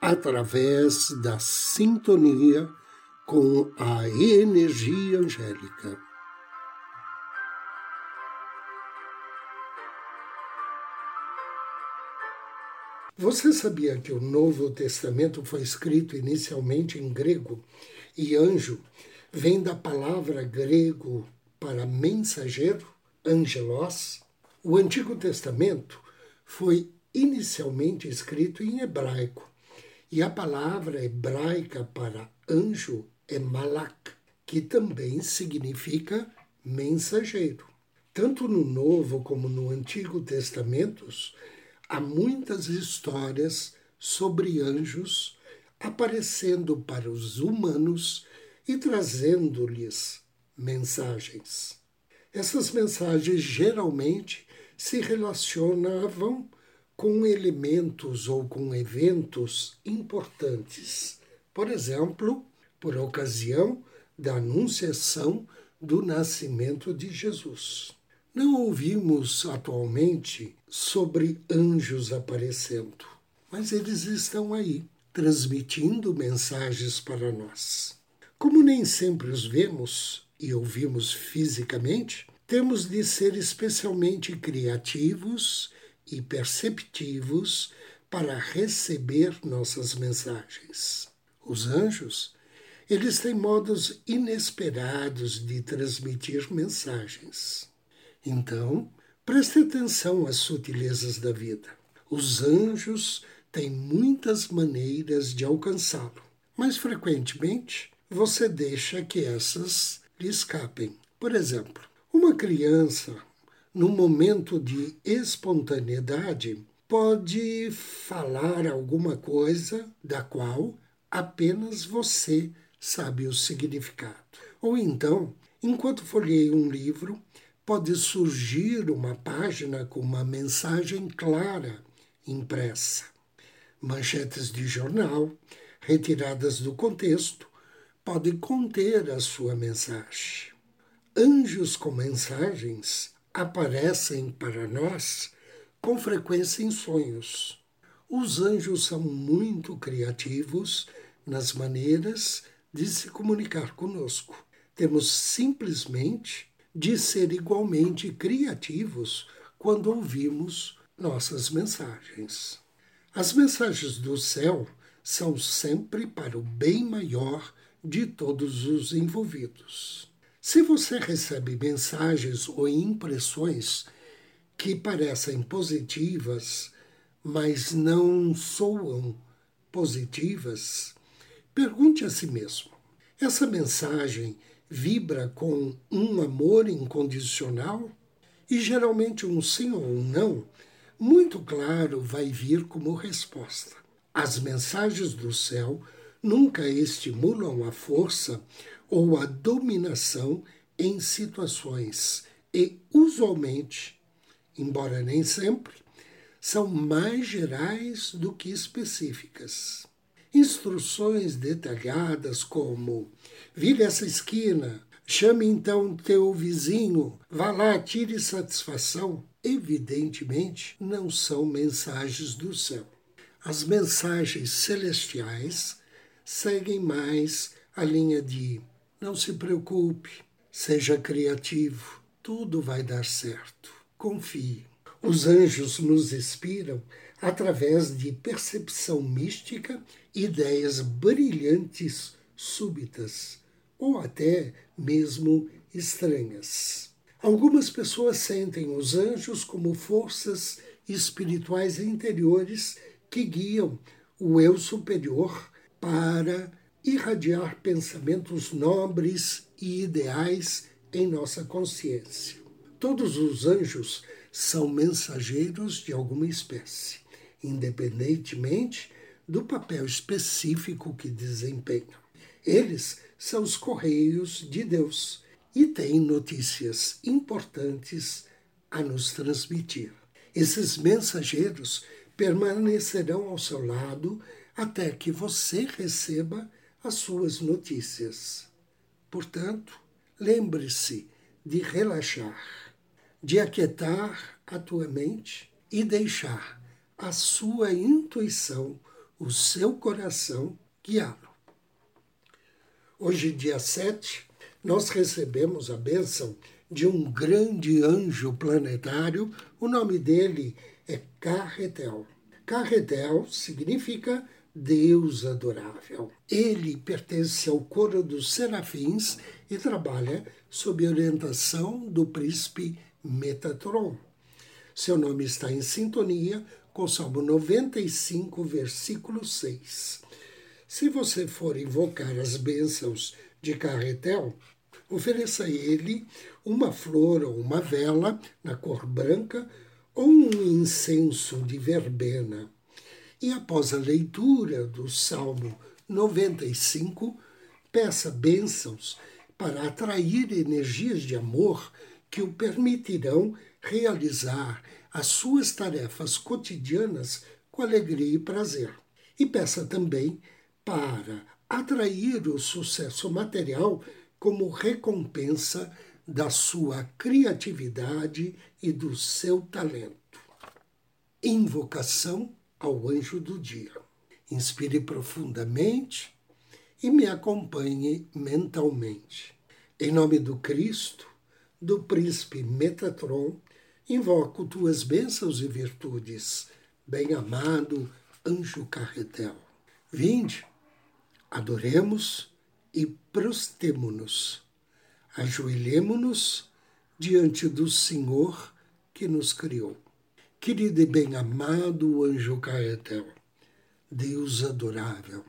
através da sintonia com a energia angélica. Você sabia que o Novo Testamento foi escrito inicialmente em grego e anjo vem da palavra grego para mensageiro, angelos? O Antigo Testamento foi inicialmente escrito em hebraico e a palavra hebraica para anjo é malak, que também significa mensageiro. Tanto no Novo como no Antigo Testamentos, há muitas histórias sobre anjos aparecendo para os humanos e trazendo-lhes mensagens. Essas mensagens geralmente se relacionavam com elementos ou com eventos importantes. Por exemplo, por ocasião da anunciação do nascimento de Jesus. Não ouvimos atualmente sobre anjos aparecendo, mas eles estão aí, transmitindo mensagens para nós. Como nem sempre os vemos e ouvimos fisicamente, temos de ser especialmente criativos e perceptivos para receber nossas mensagens. Os anjos, eles têm modos inesperados de transmitir mensagens. Então, preste atenção às sutilezas da vida. Os anjos têm muitas maneiras de alcançá-lo, mas frequentemente você deixa que essas lhe escapem. Por exemplo, uma criança no momento de espontaneidade, pode falar alguma coisa da qual apenas você sabe o significado. Ou então, enquanto folheia um livro, pode surgir uma página com uma mensagem clara impressa. Manchetes de jornal, retiradas do contexto, podem conter a sua mensagem. Anjos com mensagens aparecem para nós com frequência em sonhos. Os anjos são muito criativos nas maneiras de se comunicar conosco. Temos simplesmente de ser igualmente criativos quando ouvimos nossas mensagens. As mensagens do céu são sempre para o bem maior de todos os envolvidos. Se você recebe mensagens ou impressões que parecem positivas, mas não soam positivas, pergunte a si mesmo: essa mensagem vibra com um amor incondicional? E geralmente um sim ou um não, muito claro, vai vir como resposta. As mensagens do céu nunca estimulam a força ou a dominação em situações e, usualmente, embora nem sempre, são mais gerais do que específicas. Instruções detalhadas como vire essa esquina, chame então teu vizinho, vá lá, tire satisfação, evidentemente não são mensagens do céu. As mensagens celestiais seguem mais a linha de não se preocupe, seja criativo, tudo vai dar certo. Confie. Os anjos nos inspiram através de percepção mística, ideias brilhantes súbitas ou até mesmo estranhas. Algumas pessoas sentem os anjos como forças espirituais interiores que guiam o eu superior para irradiar pensamentos nobres e ideais em nossa consciência. Todos os anjos são mensageiros de alguma espécie, independentemente do papel específico que desempenham. Eles são os correios de Deus e têm notícias importantes a nos transmitir. Esses mensageiros permanecerão ao seu lado até que você receba as suas notícias. Portanto, lembre-se de relaxar, de aquietar a tua mente e deixar a sua intuição, o seu coração guiá-lo. Hoje, dia 7, nós recebemos a bênção de um grande anjo planetário. O nome dele é Carretel. Carretel significa Deus adorável. Ele pertence ao coro dos serafins e trabalha sob orientação do príncipe Metatron. Seu nome está em sintonia com Salmo 95, versículo 6. Se você for invocar as bênçãos de Carretel, ofereça a ele uma flor ou uma vela na cor branca ou um incenso de verbena. E após a leitura do Salmo 95, peça bênçãos para atrair energias de amor que o permitirão realizar as suas tarefas cotidianas com alegria e prazer. E peça também para atrair o sucesso material como recompensa da sua criatividade e do seu talento. Invocação ao anjo do dia. Inspire profundamente e me acompanhe mentalmente. Em nome do Cristo, do príncipe Metatron, invoco tuas bênçãos e virtudes, bem-amado anjo carretel. Vinde Adoremos e prostemo-nos. Ajoelhemo-nos diante do Senhor que nos criou. Querido e bem-amado anjo Caetel, Deus adorável,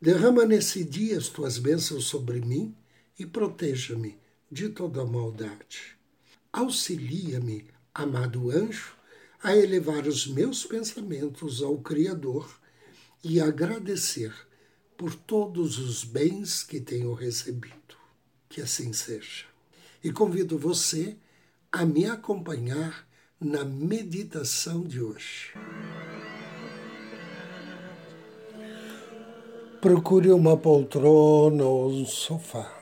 derrama nesse dia as tuas bênçãos sobre mim e proteja-me de toda maldade. Auxilia-me, amado anjo, a elevar os meus pensamentos ao Criador e agradecer por todos os bens que tenho recebido. Que assim seja. E convido você a me acompanhar na meditação de hoje. Procure uma poltrona ou um sofá.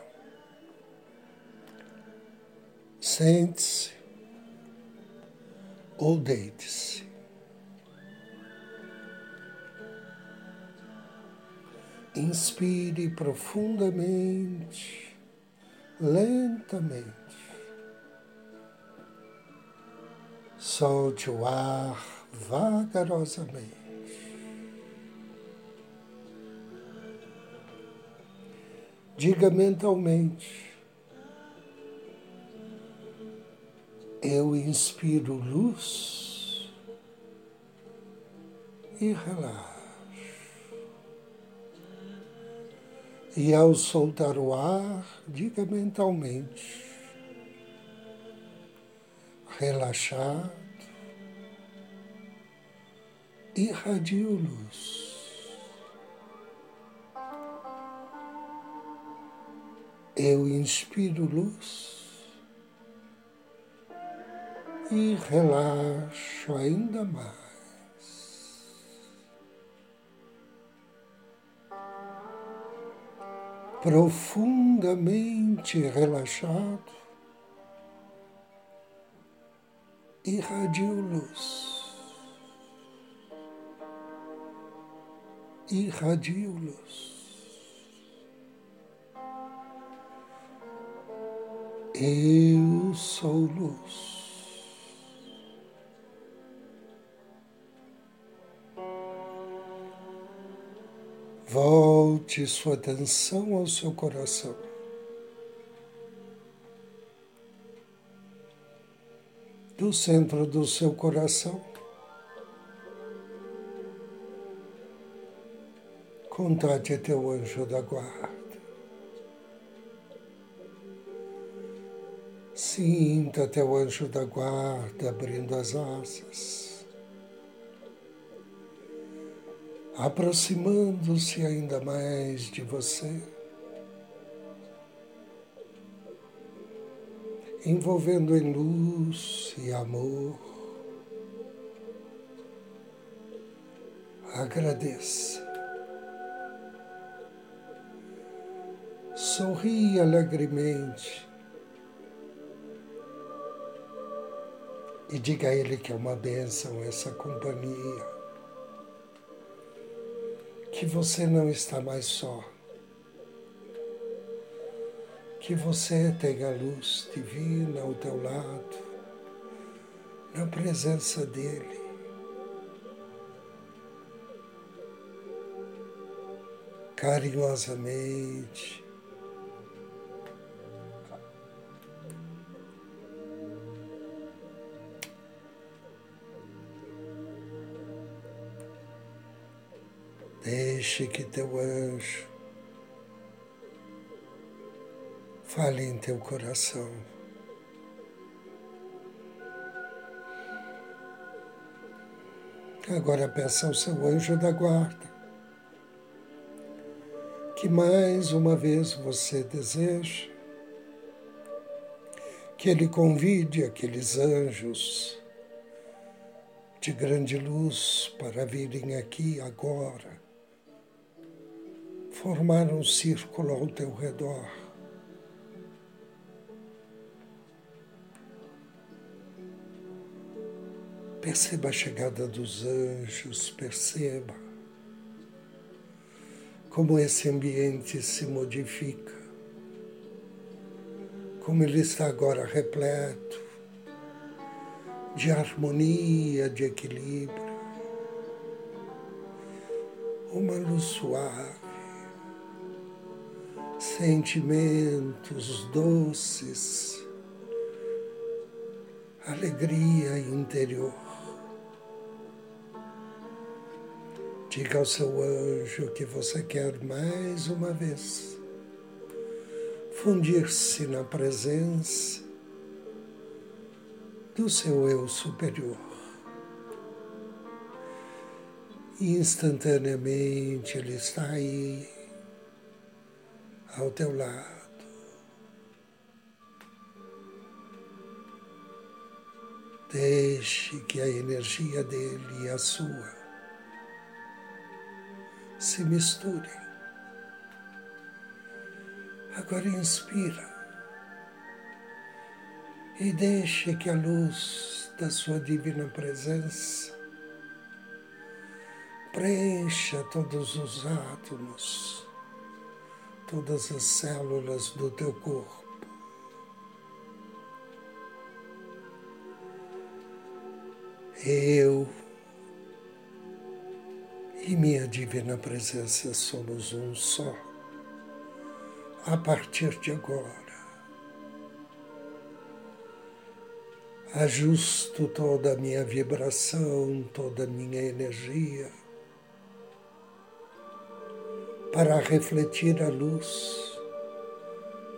Sente-se ou deite-se. Inspire profundamente, lentamente. Solte o ar vagarosamente. Diga mentalmente: Eu inspiro luz e relaxo. E ao soltar o ar, diga mentalmente, relaxado, irradio luz. Eu inspiro luz e relaxo ainda mais. profundamente relaxado, irradio luz, irradio luz. Eu sou luz. Volte sua atenção ao seu coração. Do centro do seu coração, contate teu anjo da guarda. Sinta teu anjo da guarda abrindo as asas. Aproximando-se ainda mais de você, envolvendo em luz e amor. Agradeça. Sorri alegremente e diga a Ele que é uma bênção essa companhia, que você não está mais só, que você tem a luz divina ao teu lado, na presença dEle. Carinhosamente, Deixe que teu anjo fale em teu coração. Agora peça ao seu anjo da guarda que mais uma vez você deseja que ele convide aqueles anjos de grande luz para virem aqui agora formar um círculo ao teu redor. Perceba a chegada dos anjos, perceba como esse ambiente se modifica, como ele está agora repleto de harmonia, de equilíbrio, uma luz suave sentimentos doces, alegria interior. Diga ao seu anjo que você quer mais uma vez fundir-se na presença do seu eu superior. Instantaneamente ele está aí ao teu lado. Deixe que a energia dele e a sua se misturem. Agora inspira e deixe que a luz da sua divina presença preencha todos os átomos todas as células do teu corpo. Eu e minha divina presença somos um só. A partir de agora, ajusto toda a minha vibração, toda a minha energia para refletir a luz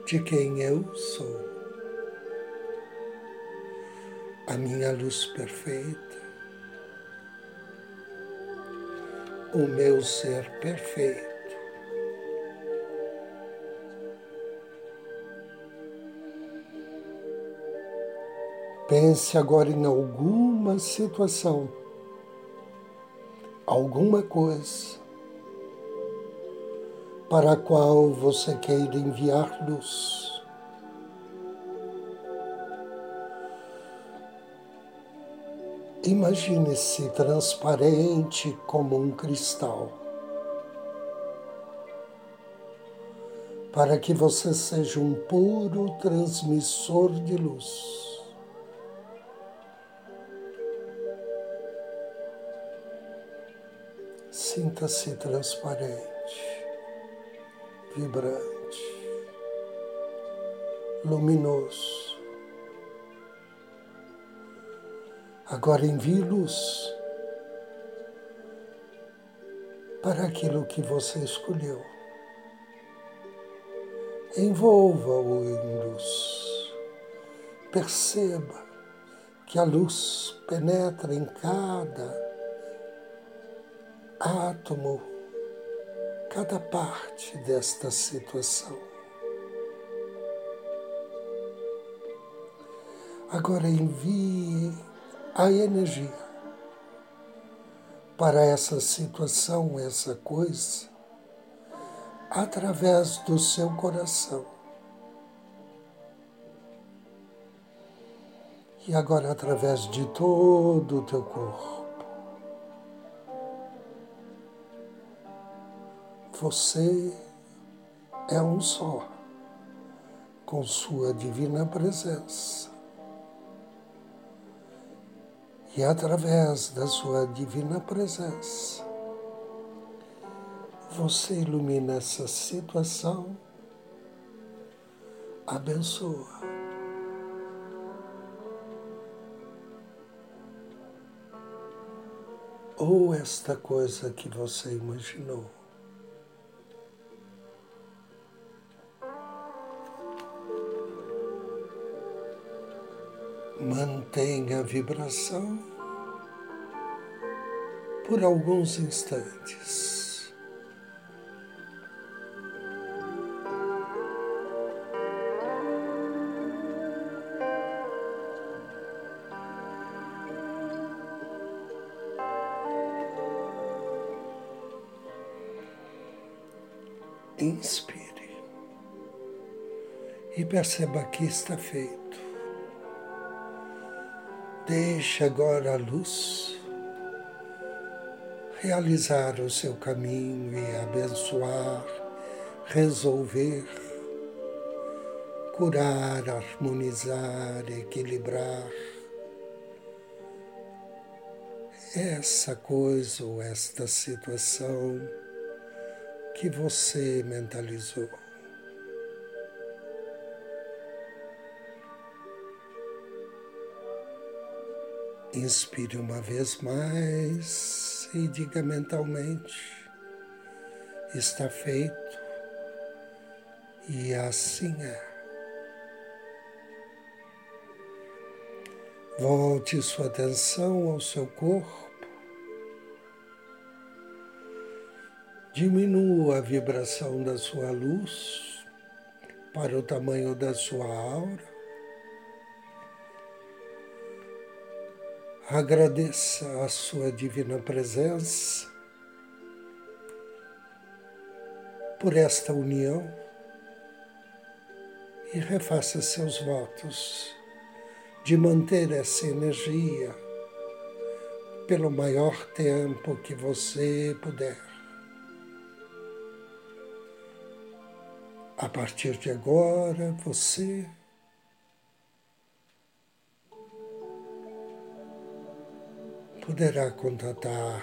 de quem eu sou, a minha luz perfeita, o meu ser perfeito. Pense agora em alguma situação, alguma coisa para a qual você queira enviar luz. Imagine-se transparente como um cristal, para que você seja um puro transmissor de luz. Sinta-se transparente vibrante, luminoso. Agora envie luz para aquilo que você escolheu. Envolva-o em luz. Perceba que a luz penetra em cada átomo, cada parte desta situação. Agora envie a energia para essa situação, essa coisa, através do seu coração. E agora através de todo o teu corpo. Você é um só com Sua divina presença. E através da Sua divina presença, você ilumina essa situação, abençoa. Ou esta coisa que você imaginou. Mantenha a vibração por alguns instantes. Inspire e perceba que está feito. Deixe agora a luz realizar o seu caminho e abençoar, resolver, curar, harmonizar, equilibrar essa coisa ou esta situação que você mentalizou. Inspire uma vez mais e diga mentalmente: está feito e assim é. Volte sua atenção ao seu corpo Diminua a vibração da sua luz para o tamanho da sua aura. Agradeça a sua divina presença por esta união e refaça seus votos de manter essa energia pelo maior tempo que você puder. A partir de agora, você poderá contatar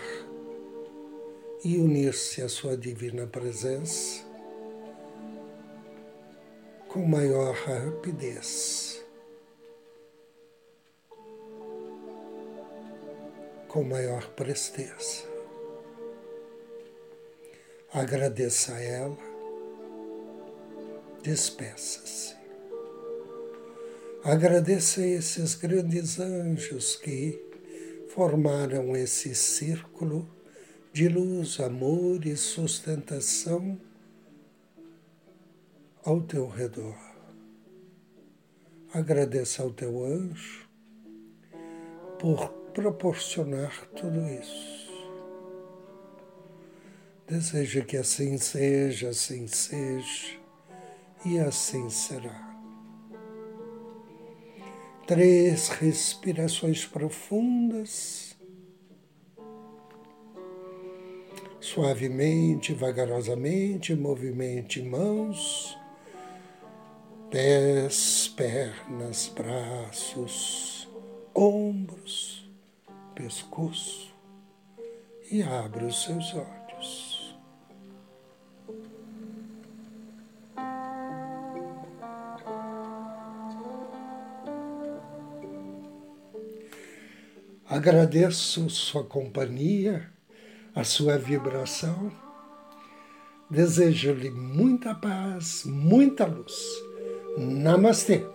e unir-se à sua divina presença com maior rapidez, com maior presteza. Agradeça a ela despeça-se. Agradeça a esses grandes anjos que formaram esse círculo de luz, amor e sustentação ao teu redor. Agradeça ao teu anjo por proporcionar tudo isso. Deseja que assim seja, assim seja e assim será. Três respirações profundas, suavemente, vagarosamente, movimente mãos, pés, pernas, braços, ombros, pescoço e abra os seus olhos. Agradeço sua companhia, a sua vibração. Desejo-lhe muita paz, muita luz. Namastê.